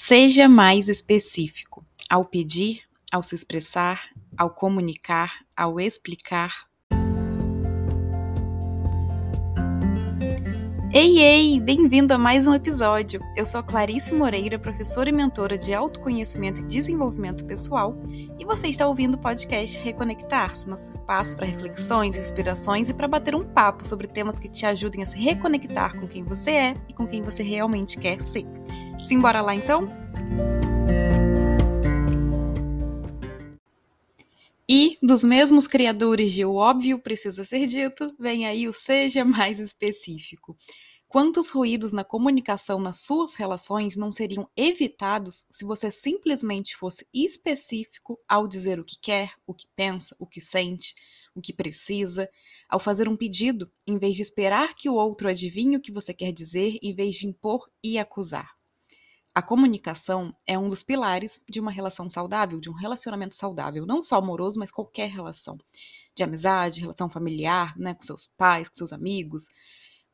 Seja mais específico ao pedir, ao se expressar, ao comunicar, ao explicar. Ei, ei! Bem-vindo a mais um episódio. Eu sou Clarice Moreira, professora e mentora de autoconhecimento e desenvolvimento pessoal, e você está ouvindo o podcast Reconectar-se, nosso espaço para reflexões, inspirações e para bater um papo sobre temas que te ajudem a se reconectar com quem você é e com quem você realmente quer ser. Simbora lá então? E dos mesmos criadores de O Óbvio Precisa Ser Dito, vem aí o Seja Mais Específico. Quantos ruídos na comunicação nas suas relações não seriam evitados se você simplesmente fosse específico ao dizer o que quer, o que pensa, o que sente, o que precisa, ao fazer um pedido, em vez de esperar que o outro adivinhe o que você quer dizer, em vez de impor e acusar? A comunicação é um dos pilares de uma relação saudável, de um relacionamento saudável, não só amoroso, mas qualquer relação. De amizade, relação familiar, né, com seus pais, com seus amigos,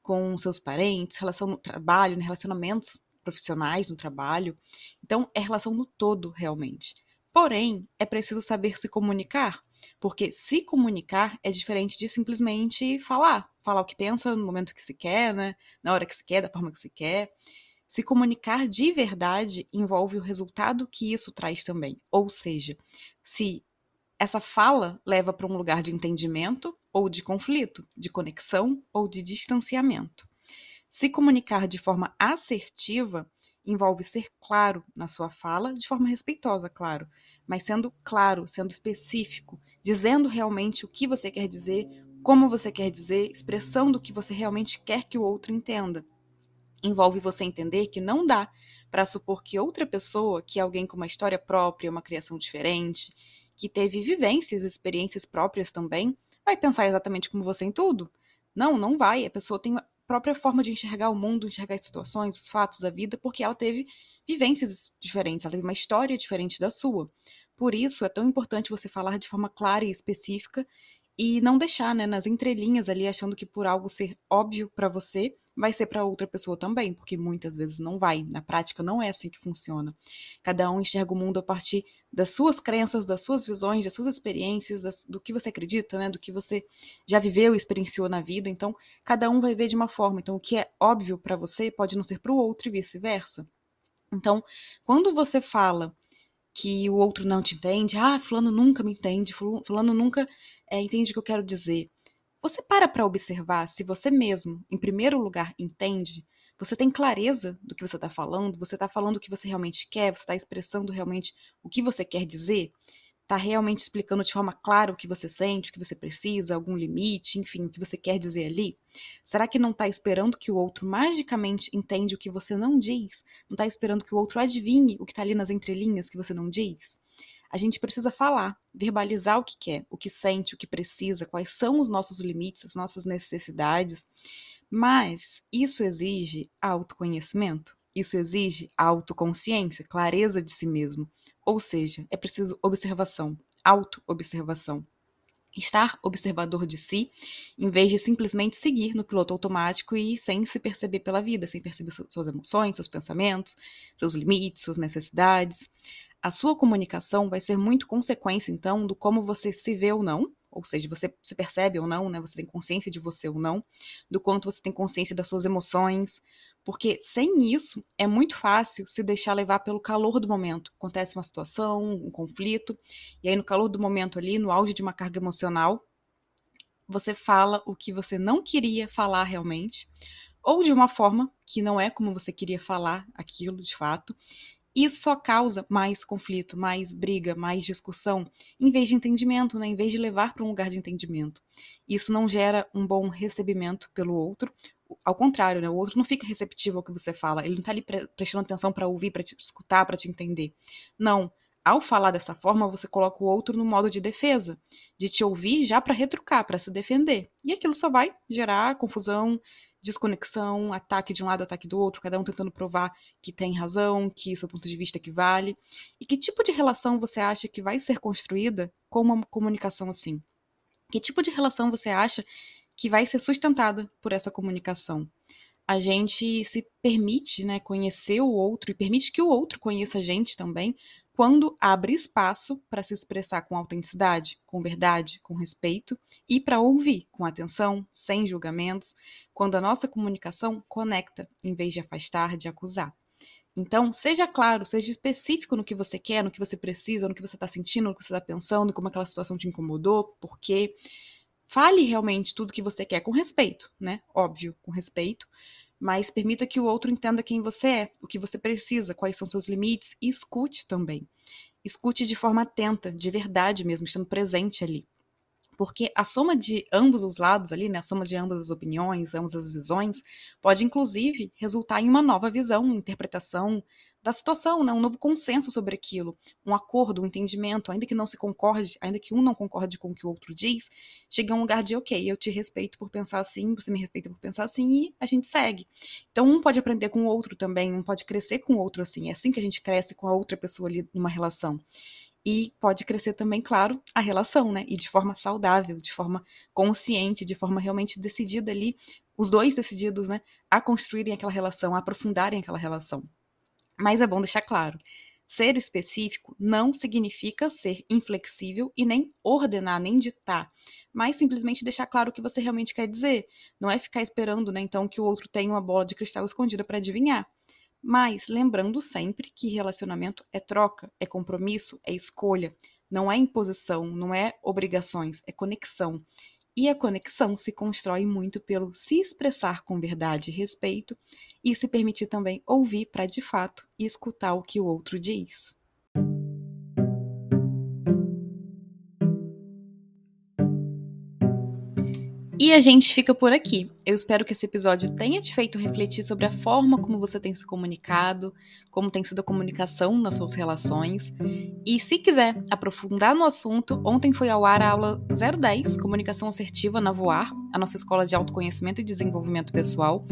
com seus parentes, relação no trabalho, né, relacionamentos profissionais no trabalho. Então, é relação no todo, realmente. Porém, é preciso saber se comunicar, porque se comunicar é diferente de simplesmente falar. Falar o que pensa no momento que se quer, né? Na hora que se quer, da forma que se quer. Se comunicar de verdade envolve o resultado que isso traz também. Ou seja, se essa fala leva para um lugar de entendimento ou de conflito, de conexão ou de distanciamento. Se comunicar de forma assertiva envolve ser claro na sua fala, de forma respeitosa, claro, mas sendo claro, sendo específico, dizendo realmente o que você quer dizer, como você quer dizer, expressando o que você realmente quer que o outro entenda envolve você entender que não dá para supor que outra pessoa, que é alguém com uma história própria, uma criação diferente, que teve vivências, experiências próprias também, vai pensar exatamente como você em tudo. Não, não vai. A pessoa tem a própria forma de enxergar o mundo, enxergar as situações, os fatos, a vida, porque ela teve vivências diferentes, ela teve uma história diferente da sua. Por isso é tão importante você falar de forma clara e específica e não deixar, né, nas entrelinhas ali achando que por algo ser óbvio para você, vai ser para outra pessoa também, porque muitas vezes não vai. Na prática não é assim que funciona. Cada um enxerga o mundo a partir das suas crenças, das suas visões, das suas experiências, das, do que você acredita, né, do que você já viveu e experienciou na vida. Então, cada um vai ver de uma forma. Então, o que é óbvio para você pode não ser para o outro e vice-versa. Então, quando você fala que o outro não te entende, ah, fulano nunca me entende, fulano nunca é, entende o que eu quero dizer. Você para para observar se você mesmo, em primeiro lugar, entende, você tem clareza do que você está falando, você está falando o que você realmente quer, você está expressando realmente o que você quer dizer, está realmente explicando de forma clara o que você sente, o que você precisa, algum limite, enfim, o que você quer dizer ali? Será que não está esperando que o outro magicamente entende o que você não diz? Não está esperando que o outro adivinhe o que está ali nas entrelinhas que você não diz? a gente precisa falar, verbalizar o que quer, o que sente, o que precisa, quais são os nossos limites, as nossas necessidades. Mas isso exige autoconhecimento, isso exige autoconsciência, clareza de si mesmo. Ou seja, é preciso observação, auto-observação. Estar observador de si, em vez de simplesmente seguir no piloto automático e sem se perceber pela vida, sem perceber suas emoções, seus pensamentos, seus limites, suas necessidades a sua comunicação vai ser muito consequência, então, do como você se vê ou não, ou seja, você se percebe ou não, né? Você tem consciência de você ou não, do quanto você tem consciência das suas emoções, porque sem isso é muito fácil se deixar levar pelo calor do momento. Acontece uma situação, um conflito, e aí no calor do momento ali, no auge de uma carga emocional, você fala o que você não queria falar realmente, ou de uma forma que não é como você queria falar aquilo de fato, isso só causa mais conflito, mais briga, mais discussão, em vez de entendimento, né? em vez de levar para um lugar de entendimento. Isso não gera um bom recebimento pelo outro. Ao contrário, né? o outro não fica receptivo ao que você fala, ele não está ali pre prestando atenção para ouvir, para te escutar, para te entender. Não. Ao falar dessa forma, você coloca o outro no modo de defesa, de te ouvir já para retrucar, para se defender. E aquilo só vai gerar confusão, desconexão, ataque de um lado, ataque do outro, cada um tentando provar que tem razão, que seu ponto de vista que vale. E que tipo de relação você acha que vai ser construída com uma comunicação assim? Que tipo de relação você acha que vai ser sustentada por essa comunicação? a gente se permite né, conhecer o outro e permite que o outro conheça a gente também quando abre espaço para se expressar com autenticidade, com verdade, com respeito e para ouvir com atenção, sem julgamentos, quando a nossa comunicação conecta em vez de afastar, de acusar. Então, seja claro, seja específico no que você quer, no que você precisa, no que você está sentindo, no que você está pensando, como aquela situação te incomodou, por quê. Fale realmente tudo que você quer com respeito, né? Óbvio, com respeito, mas permita que o outro entenda quem você é, o que você precisa, quais são seus limites e escute também. Escute de forma atenta, de verdade mesmo, estando presente ali. Porque a soma de ambos os lados ali, né, a soma de ambas as opiniões, ambas as visões, pode inclusive resultar em uma nova visão, interpretação da situação, né, um novo consenso sobre aquilo, um acordo, um entendimento, ainda que não se concorde, ainda que um não concorde com o que o outro diz, chega a um lugar de ok, eu te respeito por pensar assim, você me respeita por pensar assim e a gente segue. Então um pode aprender com o outro também, um pode crescer com o outro assim, é assim que a gente cresce com a outra pessoa ali numa relação. E pode crescer também, claro, a relação, né? E de forma saudável, de forma consciente, de forma realmente decidida ali, os dois decididos, né? A construírem aquela relação, a aprofundarem aquela relação. Mas é bom deixar claro: ser específico não significa ser inflexível e nem ordenar, nem ditar, mas simplesmente deixar claro o que você realmente quer dizer. Não é ficar esperando, né, então, que o outro tenha uma bola de cristal escondida para adivinhar. Mas lembrando sempre que relacionamento é troca, é compromisso, é escolha, não é imposição, não é obrigações, é conexão. E a conexão se constrói muito pelo se expressar com verdade e respeito e se permitir também ouvir para de fato escutar o que o outro diz. E a gente fica por aqui. Eu espero que esse episódio tenha te feito refletir sobre a forma como você tem se comunicado, como tem sido a comunicação nas suas relações. E se quiser aprofundar no assunto, ontem foi ao ar a aula 010, Comunicação Assertiva na Voar, a nossa escola de autoconhecimento e desenvolvimento pessoal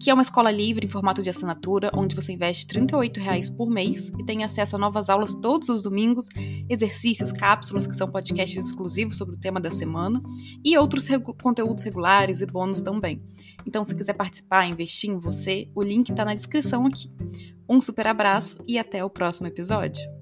que é uma escola livre em formato de assinatura, onde você investe R$ 38,00 por mês e tem acesso a novas aulas todos os domingos, exercícios, cápsulas, que são podcasts exclusivos sobre o tema da semana, e outros regu conteúdos regulares e bônus também. Então, se quiser participar, investir em você, o link está na descrição aqui. Um super abraço e até o próximo episódio.